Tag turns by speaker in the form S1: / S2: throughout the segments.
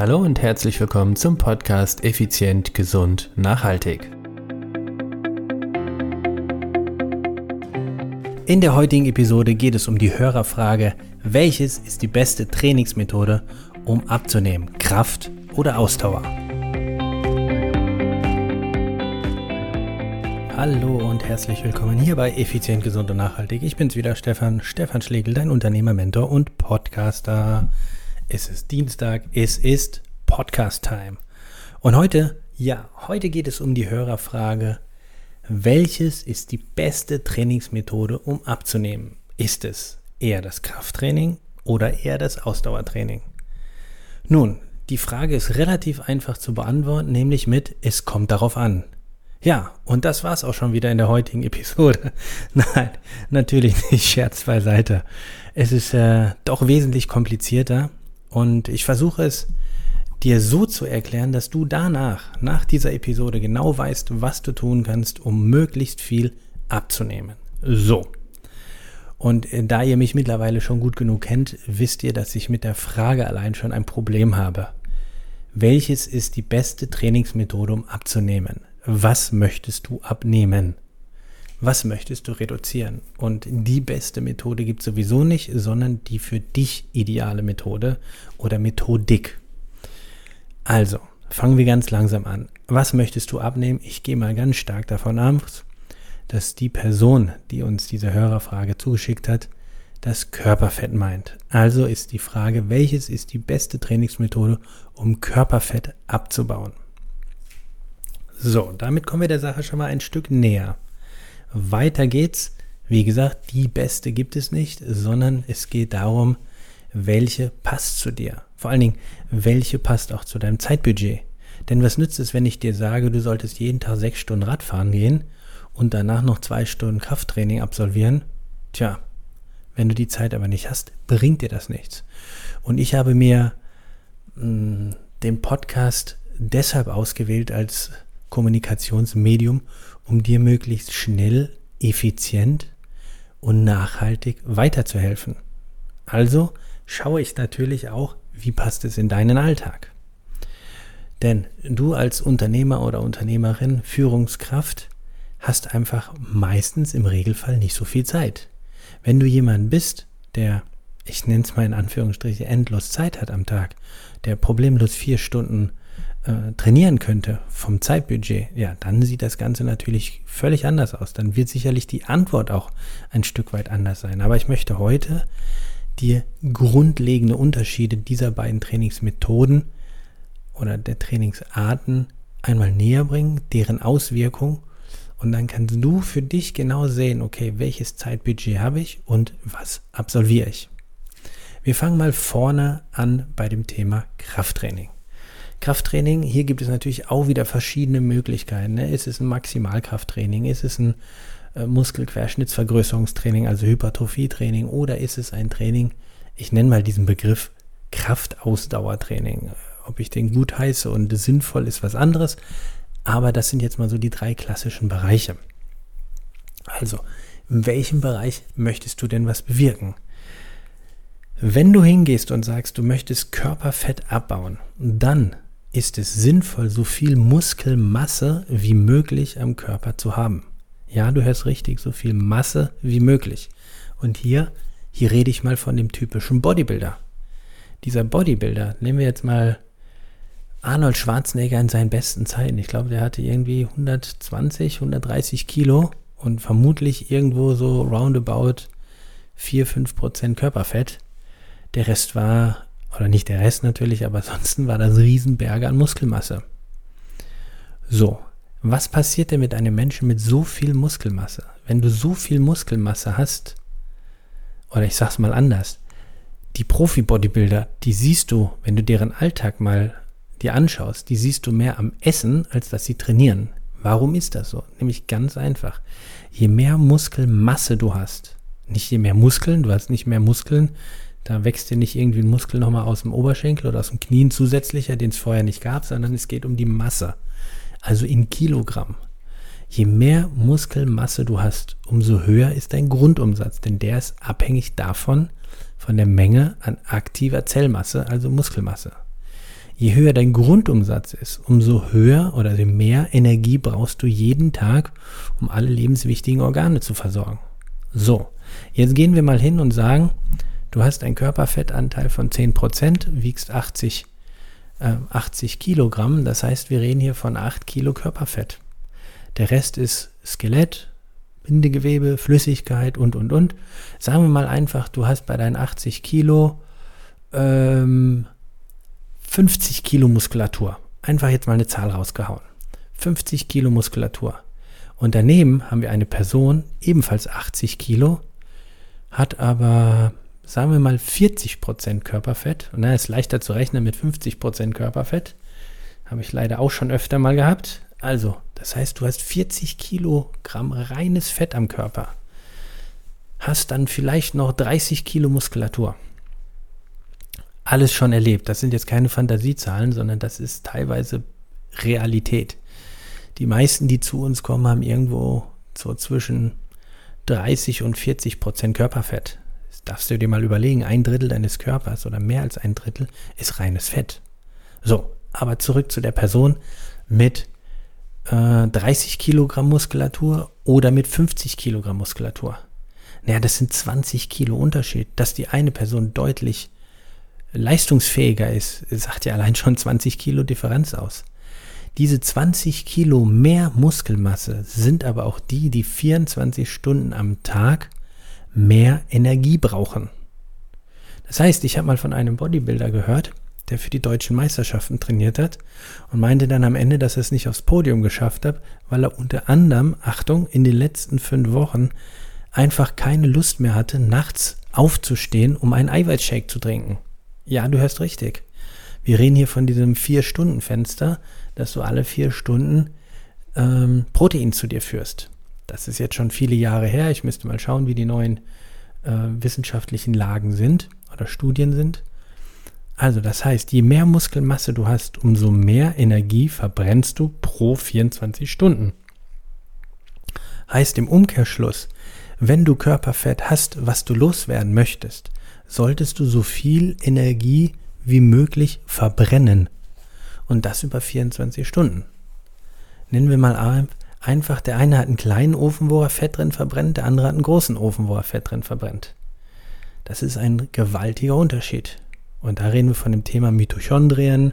S1: Hallo und herzlich willkommen zum Podcast Effizient, Gesund, Nachhaltig. In der heutigen Episode geht es um die Hörerfrage, welches ist die beste Trainingsmethode, um abzunehmen, Kraft oder Ausdauer? Hallo und herzlich willkommen hier bei Effizient, Gesund und Nachhaltig. Ich bin's wieder, Stefan, Stefan Schlegel, dein Unternehmer, Mentor und Podcaster. Es ist Dienstag, es ist Podcast-Time. Und heute, ja, heute geht es um die Hörerfrage, welches ist die beste Trainingsmethode, um abzunehmen? Ist es eher das Krafttraining oder eher das Ausdauertraining? Nun, die Frage ist relativ einfach zu beantworten, nämlich mit, es kommt darauf an. Ja, und das war's auch schon wieder in der heutigen Episode. Nein, natürlich nicht, Scherz beiseite. Es ist äh, doch wesentlich komplizierter und ich versuche es dir so zu erklären, dass du danach, nach dieser Episode genau weißt, was du tun kannst, um möglichst viel abzunehmen. So. Und äh, da ihr mich mittlerweile schon gut genug kennt, wisst ihr, dass ich mit der Frage allein schon ein Problem habe. Welches ist die beste Trainingsmethode, um abzunehmen? Was möchtest du abnehmen? Was möchtest du reduzieren? Und die beste Methode gibt es sowieso nicht, sondern die für dich ideale Methode oder Methodik. Also, fangen wir ganz langsam an. Was möchtest du abnehmen? Ich gehe mal ganz stark davon aus, dass die Person, die uns diese Hörerfrage zugeschickt hat, das Körperfett meint. Also ist die Frage, welches ist die beste Trainingsmethode, um Körperfett abzubauen? So, damit kommen wir der Sache schon mal ein Stück näher. Weiter geht's. Wie gesagt, die beste gibt es nicht, sondern es geht darum, welche passt zu dir. Vor allen Dingen, welche passt auch zu deinem Zeitbudget. Denn was nützt es, wenn ich dir sage, du solltest jeden Tag sechs Stunden Radfahren gehen und danach noch zwei Stunden Krafttraining absolvieren? Tja, wenn du die Zeit aber nicht hast, bringt dir das nichts. Und ich habe mir mh, mm, den Podcast deshalb ausgewählt als Kommunikationsmedium, um dir möglichst schnell, effizient und nachhaltig weiterzuhelfen. Also schaue ich natürlich auch, wie passt es in deinen Alltag. Denn du als Unternehmer oder Unternehmerin, Führungskraft, hast einfach meistens im Regelfall nicht so viel Zeit. Wenn du jemand bist, der, ich nenne es mal in Anführungsstrichen, endlos Zeit hat am Tag, der problemlos vier Stunden äh, trainieren könnte vom Zeitbudget, ja, dann sieht das Ganze natürlich völlig anders aus. Dann wird sicherlich die Antwort auch ein Stück weit anders sein. Aber ich möchte heute dir grundlegende Unterschiede dieser beiden Trainingsmethoden oder der Trainingsarten einmal näher bringen, deren Auswirkung und dann kannst du für dich genau sehen, okay, welches Zeitbudget habe ich und was absolviere ich. Wir fangen mal vorne an bei dem Thema Krafttraining. Krafttraining, hier gibt es natürlich auch wieder verschiedene Möglichkeiten. Ne? Ist es ein Maximalkrafttraining? Ist es ein äh, Muskelquerschnittsvergrößerungstraining, also Hypertrophietraining? Oder ist es ein Training, ich nenne mal diesen Begriff Kraftausdauertraining? Ob ich den gut heiße und sinnvoll ist was anderes. Aber das sind jetzt mal so die drei klassischen Bereiche. Also, in welchem Bereich möchtest du denn was bewirken? Wenn du hingehst und sagst, du möchtest Körperfett abbauen, dann ist es sinnvoll, so viel Muskelmasse wie möglich am Körper zu haben. Ja, du hörst richtig, so viel Masse wie möglich. Und hier, hier rede ich mal von dem typischen Bodybuilder. Dieser Bodybuilder, nehmen wir jetzt mal Arnold Schwarzenegger in seinen besten Zeiten. Ich glaube, der hatte irgendwie 120, 130 Kilo und vermutlich irgendwo so roundabout 4, 5 Prozent Körperfett. Der Rest war oder nicht der Rest natürlich, aber ansonsten war das Riesenberge an Muskelmasse. So, was passiert denn mit einem Menschen mit so viel Muskelmasse? Wenn du so viel Muskelmasse hast, oder ich sag's mal anders, die Profi-Bodybuilder, die siehst du, wenn du deren Alltag mal dir anschaust, die siehst du mehr am Essen, als dass sie trainieren. Warum ist das so? Nämlich ganz einfach. Je mehr Muskelmasse du hast, nicht je mehr Muskeln, du hast nicht mehr Muskeln, da wächst dir nicht irgendwie ein Muskel nochmal aus dem Oberschenkel oder aus dem Knien zusätzlicher, den es vorher nicht gab, sondern es geht um die Masse. Also in Kilogramm. Je mehr Muskelmasse du hast, umso höher ist dein Grundumsatz, denn der ist abhängig davon, von der Menge an aktiver Zellmasse, also Muskelmasse. Je höher dein Grundumsatz ist, umso höher oder mehr Energie brauchst du jeden Tag, um alle lebenswichtigen Organe zu versorgen. So, jetzt gehen wir mal hin und sagen, du hast einen Körperfettanteil von 10%, wiegst 80, äh, 80 Kilogramm, das heißt, wir reden hier von 8 Kilo Körperfett. Der Rest ist Skelett, Bindegewebe, Flüssigkeit und, und, und. Sagen wir mal einfach, du hast bei deinen 80 Kilo ähm, 50 Kilo Muskulatur. Einfach jetzt mal eine Zahl rausgehauen. 50 Kilo Muskulatur. Und daneben haben wir eine Person, ebenfalls 80 Kilo, hat aber, sagen wir mal, 40 Prozent Körperfett. Und dann ist leichter zu rechnen mit 50 Prozent Körperfett. Habe ich leider auch schon öfter mal gehabt. Also, das heißt, du hast 40 Kilogramm reines Fett am Körper. Hast dann vielleicht noch 30 Kilo Muskulatur alles schon erlebt. Das sind jetzt keine Fantasiezahlen, sondern das ist teilweise Realität. Die meisten, die zu uns kommen, haben irgendwo so zwischen 30 und 40 Prozent Körperfett. Darfst du dir mal überlegen. Ein Drittel deines Körpers oder mehr als ein Drittel ist reines Fett. So, aber zurück zu der Person mit äh, 30 Kilogramm Muskulatur oder mit 50 Kilogramm Muskulatur. Naja, das sind 20 Kilo Unterschied, dass die eine Person deutlich leistungsfähiger ist, sagt ja allein schon 20 Kilo Differenz aus. Diese 20 Kilo mehr Muskelmasse sind aber auch die, die 24 Stunden am Tag mehr Energie brauchen. Das heißt, ich habe mal von einem Bodybuilder gehört, der für die deutschen Meisterschaften trainiert hat und meinte dann am Ende, dass er es nicht aufs Podium geschafft hat, weil er unter anderem, Achtung, in den letzten fünf Wochen einfach keine Lust mehr hatte, nachts aufzustehen, um einen Eiweißshake zu trinken. Ja, du hörst richtig. Wir reden hier von diesem Vier-Stunden-Fenster, dass du alle vier Stunden ähm, Protein zu dir führst. Das ist jetzt schon viele Jahre her. Ich müsste mal schauen, wie die neuen äh, wissenschaftlichen Lagen sind oder Studien sind. Also das heißt, je mehr Muskelmasse du hast, umso mehr Energie verbrennst du pro 24 Stunden. Heißt im Umkehrschluss, wenn du Körperfett hast, was du loswerden möchtest, solltest du so viel Energie wie möglich verbrennen. Und das über 24 Stunden. Nennen wir mal einfach, der eine hat einen kleinen Ofen, wo er Fett drin verbrennt, der andere hat einen großen Ofen, wo er Fett drin verbrennt. Das ist ein gewaltiger Unterschied. Und da reden wir von dem Thema Mitochondrien,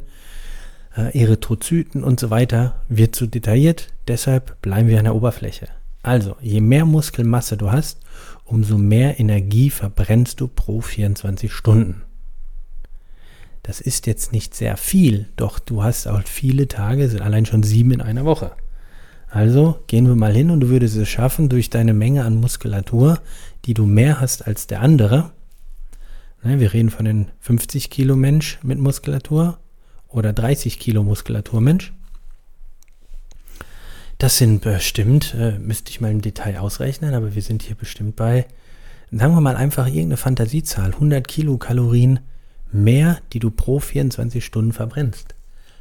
S1: äh, Erythrozyten und so weiter. Wird zu detailliert, deshalb bleiben wir an der Oberfläche. Also, je mehr Muskelmasse du hast, umso mehr Energie verbrennst du pro 24 Stunden. Das ist jetzt nicht sehr viel, doch du hast auch viele Tage, sind allein schon sieben in einer Woche. Also gehen wir mal hin und du würdest es schaffen, durch deine Menge an Muskulatur, die du mehr hast als der andere. Ne, wir reden von den 50 Kilo Mensch mit Muskulatur oder 30 Kilo Muskulatur Mensch. Das sind bestimmt, äh, müsste ich mal im Detail ausrechnen, aber wir sind hier bestimmt bei, sagen wir mal einfach irgendeine Fantasiezahl, 100 Kilokalorien mehr, die du pro 24 Stunden verbrennst.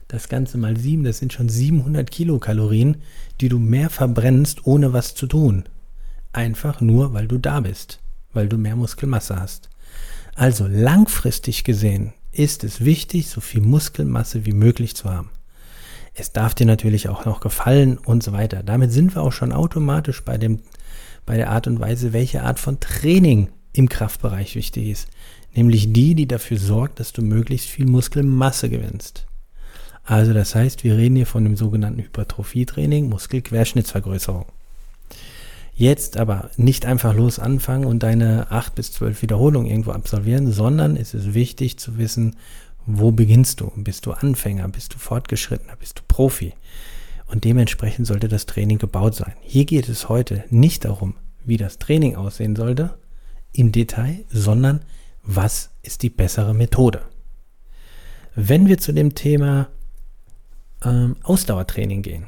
S1: Das Ganze mal 7, das sind schon 700 Kilokalorien, die du mehr verbrennst, ohne was zu tun. Einfach nur, weil du da bist, weil du mehr Muskelmasse hast. Also langfristig gesehen ist es wichtig, so viel Muskelmasse wie möglich zu haben es darf dir natürlich auch noch gefallen und so weiter. Damit sind wir auch schon automatisch bei, dem, bei der Art und Weise, welche Art von Training im Kraftbereich wichtig ist. Nämlich die, die dafür sorgt, dass du möglichst viel Muskelmasse gewinnst. Also das heißt, wir reden hier von dem sogenannten Hypertrophietraining, Muskelquerschnittsvergrößerung. Jetzt aber nicht einfach los anfangen und deine 8 bis 12 Wiederholungen irgendwo absolvieren, sondern es ist wichtig zu wissen, wo beginnst du? Bist du Anfänger? Bist du Fortgeschrittener? Bist du Profi? Und dementsprechend sollte das Training gebaut sein. Hier geht es heute nicht darum, wie das Training aussehen sollte im Detail, sondern was ist die bessere Methode. Wenn wir zu dem Thema ähm, Ausdauertraining gehen,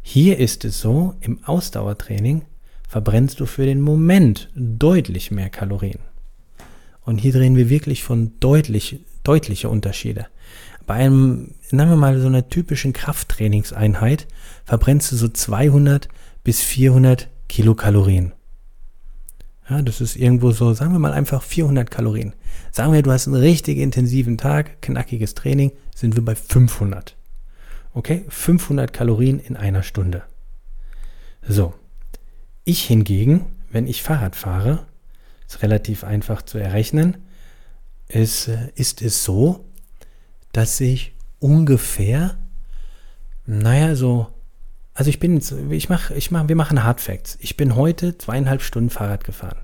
S1: hier ist es so, im Ausdauertraining verbrennst du für den Moment deutlich mehr Kalorien. Und hier drehen wir wirklich von deutlich deutliche Unterschiede. Bei einem, nennen wir mal so einer typischen Krafttrainingseinheit, verbrennst du so 200 bis 400 Kilokalorien. Ja, das ist irgendwo so, sagen wir mal einfach 400 Kalorien. Sagen wir, du hast einen richtig intensiven Tag, knackiges Training, sind wir bei 500. Okay, 500 Kalorien in einer Stunde. So, ich hingegen, wenn ich Fahrrad fahre, ist relativ einfach zu errechnen, ist, ist es so, dass ich ungefähr, naja, so, also ich bin, ich mache, ich mache, wir machen Hard Facts. Ich bin heute zweieinhalb Stunden Fahrrad gefahren.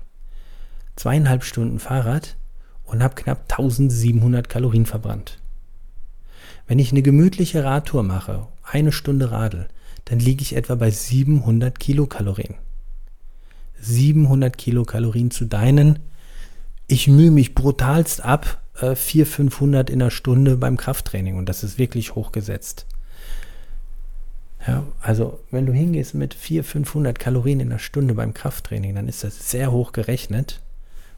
S1: Zweieinhalb Stunden Fahrrad und habe knapp 1700 Kalorien verbrannt. Wenn ich eine gemütliche Radtour mache, eine Stunde Radl, dann liege ich etwa bei 700 Kilokalorien. 700 Kilokalorien zu deinen. Ich mühe mich brutalst ab, äh, 400, 500 in der Stunde beim Krafttraining und das ist wirklich hochgesetzt. Ja, also wenn du hingehst mit 400, 500 Kalorien in der Stunde beim Krafttraining, dann ist das sehr hoch gerechnet.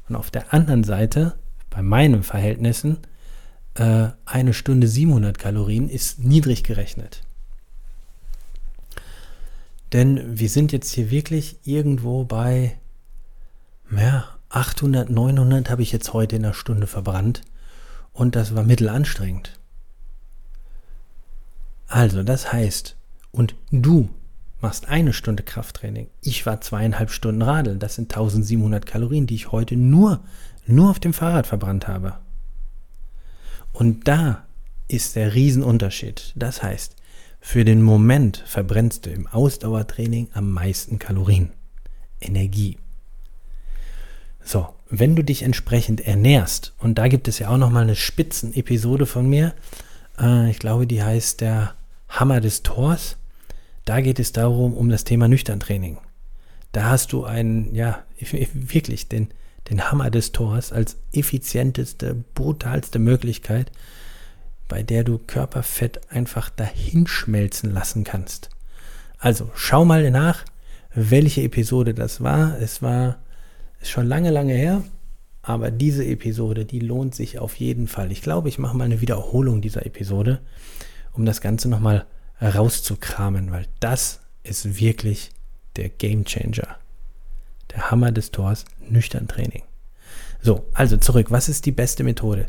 S1: Und auf der anderen Seite, bei meinen Verhältnissen, äh, eine Stunde 700 Kalorien ist niedrig gerechnet. Denn wir sind jetzt hier wirklich irgendwo bei, ja, 800, 900 habe ich jetzt heute in der Stunde verbrannt. Und das war mittelanstrengend. Also, das heißt, und du machst eine Stunde Krafttraining. Ich war zweieinhalb Stunden Radeln. Das sind 1700 Kalorien, die ich heute nur, nur auf dem Fahrrad verbrannt habe. Und da ist der Riesenunterschied. Das heißt, für den Moment verbrennst du im Ausdauertraining am meisten Kalorien. Energie. So, wenn du dich entsprechend ernährst, und da gibt es ja auch nochmal eine Spitzenepisode von mir, äh, ich glaube, die heißt der Hammer des Tors. Da geht es darum, um das Thema Nüchterntraining. Da hast du einen, ja, wirklich den, den Hammer des Tors als effizienteste, brutalste Möglichkeit, bei der du Körperfett einfach dahinschmelzen lassen kannst. Also schau mal nach, welche Episode das war. Es war ist schon lange, lange her, aber diese Episode, die lohnt sich auf jeden Fall. Ich glaube, ich mache mal eine Wiederholung dieser Episode, um das Ganze nochmal rauszukramen, weil das ist wirklich der Game Changer. Hammer des Tors, nüchtern Training. So, also zurück. Was ist die beste Methode?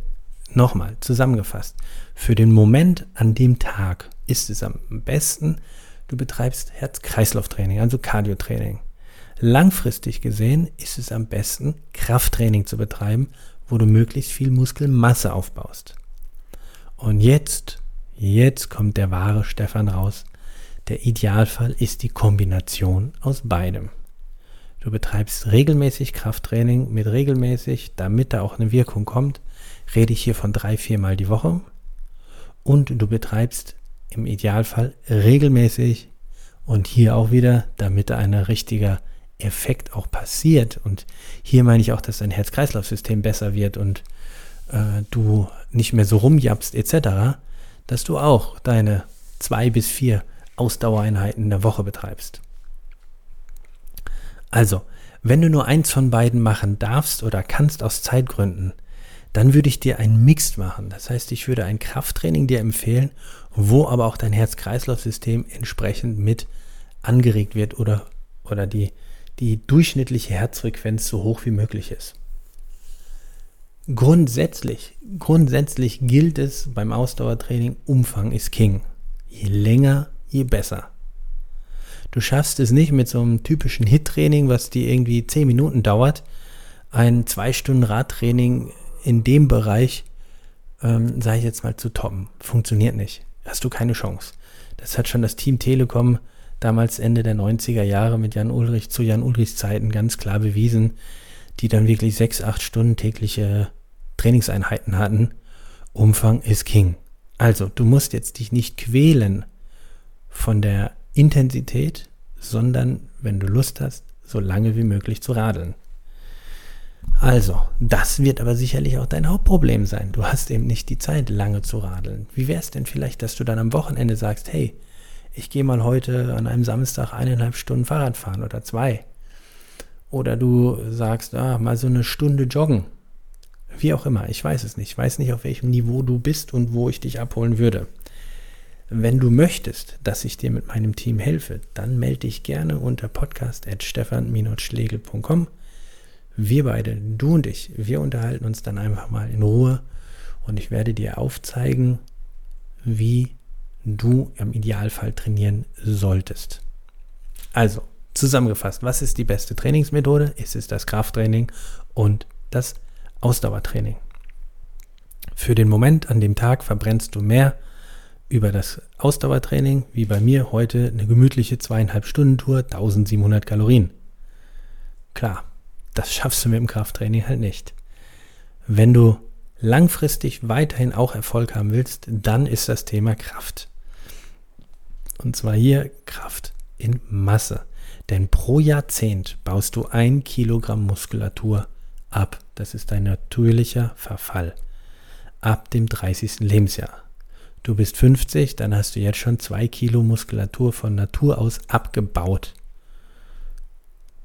S1: Nochmal zusammengefasst. Für den Moment an dem Tag ist es am besten, du betreibst Herz-Kreislauf-Training, also Cardio-Training. Langfristig gesehen ist es am besten, Krafttraining zu betreiben, wo du möglichst viel Muskelmasse aufbaust. Und jetzt, jetzt kommt der wahre Stefan raus. Der Idealfall ist die Kombination aus beidem. Du betreibst regelmäßig Krafttraining mit regelmäßig, damit da auch eine Wirkung kommt, rede ich hier von drei, viermal die Woche. Und du betreibst im Idealfall regelmäßig und hier auch wieder, damit da ein richtiger Effekt auch passiert. Und hier meine ich auch, dass dein Herz-Kreislauf-System besser wird und äh, du nicht mehr so rumjapst etc., dass du auch deine zwei bis vier Ausdauereinheiten in der Woche betreibst. Also, wenn du nur eins von beiden machen darfst oder kannst aus Zeitgründen, dann würde ich dir einen Mix machen. Das heißt, ich würde ein Krafttraining dir empfehlen, wo aber auch dein Herz-Kreislauf-System entsprechend mit angeregt wird oder, oder die, die durchschnittliche Herzfrequenz so hoch wie möglich ist. Grundsätzlich, grundsätzlich gilt es beim Ausdauertraining, Umfang ist King. Je länger, je besser. Du schaffst es nicht mit so einem typischen Hit-Training, was dir irgendwie 10 Minuten dauert, ein 2 Stunden Radtraining in dem Bereich, ähm, sage ich jetzt mal, zu toppen. Funktioniert nicht. Hast du keine Chance. Das hat schon das Team Telekom damals Ende der 90er Jahre mit Jan Ulrich zu Jan Ulrichs Zeiten ganz klar bewiesen, die dann wirklich sechs, acht Stunden tägliche Trainingseinheiten hatten. Umfang ist King. Also, du musst jetzt dich nicht quälen von der Intensität, sondern, wenn du Lust hast, so lange wie möglich zu radeln. Also, das wird aber sicherlich auch dein Hauptproblem sein. Du hast eben nicht die Zeit, lange zu radeln. Wie wäre es denn vielleicht, dass du dann am Wochenende sagst, hey, ich gehe mal heute an einem Samstag eineinhalb Stunden Fahrrad fahren oder zwei. Oder du sagst, ah, mal so eine Stunde joggen. Wie auch immer, ich weiß es nicht. Ich weiß nicht, auf welchem Niveau du bist und wo ich dich abholen würde. Wenn du möchtest, dass ich dir mit meinem Team helfe, dann melde dich gerne unter podcast.stefan-schlegel.com. Wir beide, du und ich, wir unterhalten uns dann einfach mal in Ruhe und ich werde dir aufzeigen, wie du im Idealfall trainieren solltest. Also, zusammengefasst, was ist die beste Trainingsmethode? Es ist das Krafttraining und das Ausdauertraining. Für den Moment an dem Tag verbrennst du mehr über das Ausdauertraining, wie bei mir heute eine gemütliche zweieinhalb Stunden Tour, 1700 Kalorien. Klar, das schaffst du mit dem Krafttraining halt nicht. Wenn du langfristig weiterhin auch Erfolg haben willst, dann ist das Thema Kraft. Und zwar hier Kraft in Masse. Denn pro Jahrzehnt baust du ein Kilogramm Muskulatur ab. Das ist dein natürlicher Verfall. Ab dem 30. Lebensjahr. Du bist 50, dann hast du jetzt schon zwei Kilo Muskulatur von Natur aus abgebaut.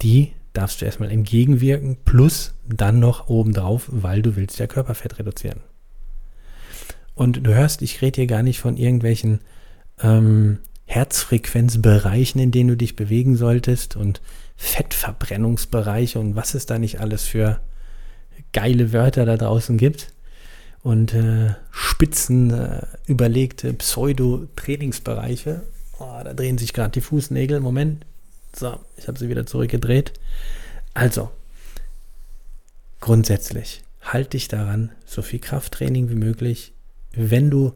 S1: Die darfst du erstmal entgegenwirken, plus dann noch obendrauf, weil du willst ja Körperfett reduzieren. Und du hörst, ich rede hier gar nicht von irgendwelchen ähm, Herzfrequenzbereichen, in denen du dich bewegen solltest und Fettverbrennungsbereiche und was es da nicht alles für geile Wörter da draußen gibt und äh, spitzen äh, überlegte Pseudo-Trainingsbereiche. Oh, da drehen sich gerade die Fußnägel. Moment. So, ich habe sie wieder zurückgedreht. Also, grundsätzlich, halt dich daran, so viel Krafttraining wie möglich. Wenn du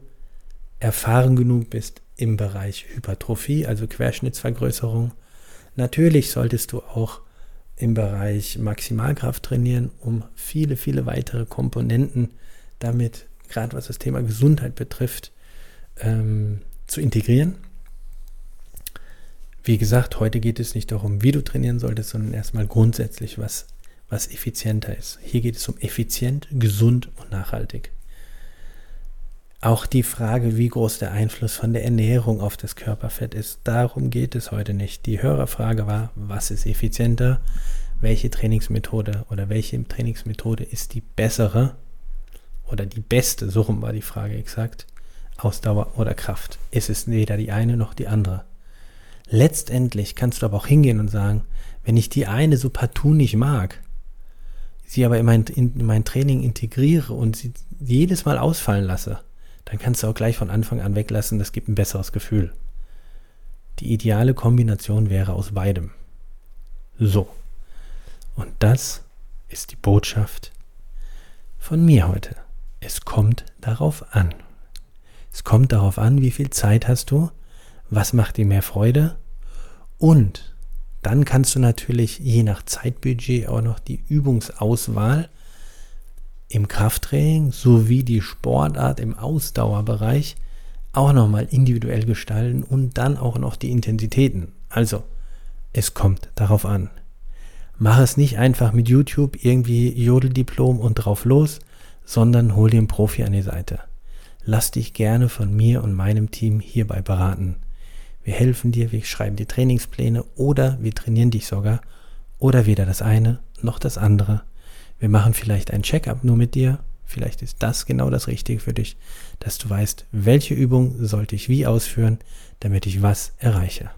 S1: erfahren genug bist im Bereich Hypertrophie, also Querschnittsvergrößerung, natürlich solltest du auch im Bereich Maximalkraft trainieren, um viele, viele weitere Komponenten damit, gerade was das Thema Gesundheit betrifft, ähm, zu integrieren. Wie gesagt, heute geht es nicht darum, wie du trainieren solltest, sondern erstmal grundsätzlich, was, was effizienter ist. Hier geht es um effizient, gesund und nachhaltig. Auch die Frage, wie groß der Einfluss von der Ernährung auf das Körperfett ist, darum geht es heute nicht. Die Hörerfrage war, was ist effizienter? Welche Trainingsmethode oder welche Trainingsmethode ist die bessere oder die beste, so rum war die Frage exakt, Ausdauer oder Kraft. Es ist weder die eine noch die andere. Letztendlich kannst du aber auch hingehen und sagen, wenn ich die eine so partout nicht mag, sie aber in mein, in mein Training integriere und sie jedes Mal ausfallen lasse, dann kannst du auch gleich von Anfang an weglassen, das gibt ein besseres Gefühl. Die ideale Kombination wäre aus beidem. So. Und das ist die Botschaft von mir heute. Es kommt darauf an. Es kommt darauf an, wie viel Zeit hast du, was macht dir mehr Freude und dann kannst du natürlich je nach Zeitbudget auch noch die Übungsauswahl im Krafttraining sowie die Sportart im Ausdauerbereich auch nochmal individuell gestalten und dann auch noch die Intensitäten. Also, es kommt darauf an. Mach es nicht einfach mit YouTube irgendwie Jodeldiplom und drauf los, sondern hol einen Profi an die Seite. Lass dich gerne von mir und meinem Team hierbei beraten. Wir helfen dir, wir schreiben dir Trainingspläne oder wir trainieren dich sogar oder weder das eine noch das andere. Wir machen vielleicht ein Check-up nur mit dir. Vielleicht ist das genau das Richtige für dich, dass du weißt, welche Übung sollte ich wie ausführen, damit ich was erreiche.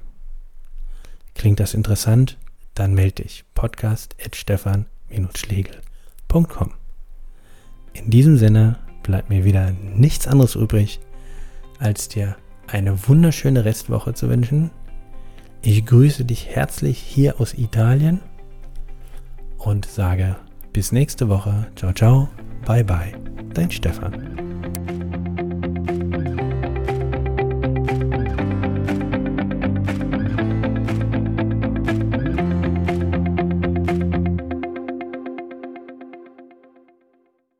S1: Klingt das interessant? Dann melde dich. Podcast at stefan-schlegel.com in diesem Sinne bleibt mir wieder nichts anderes übrig, als dir eine wunderschöne Restwoche zu wünschen. Ich grüße dich herzlich hier aus Italien und sage bis nächste Woche. Ciao, ciao, bye, bye, dein Stefan.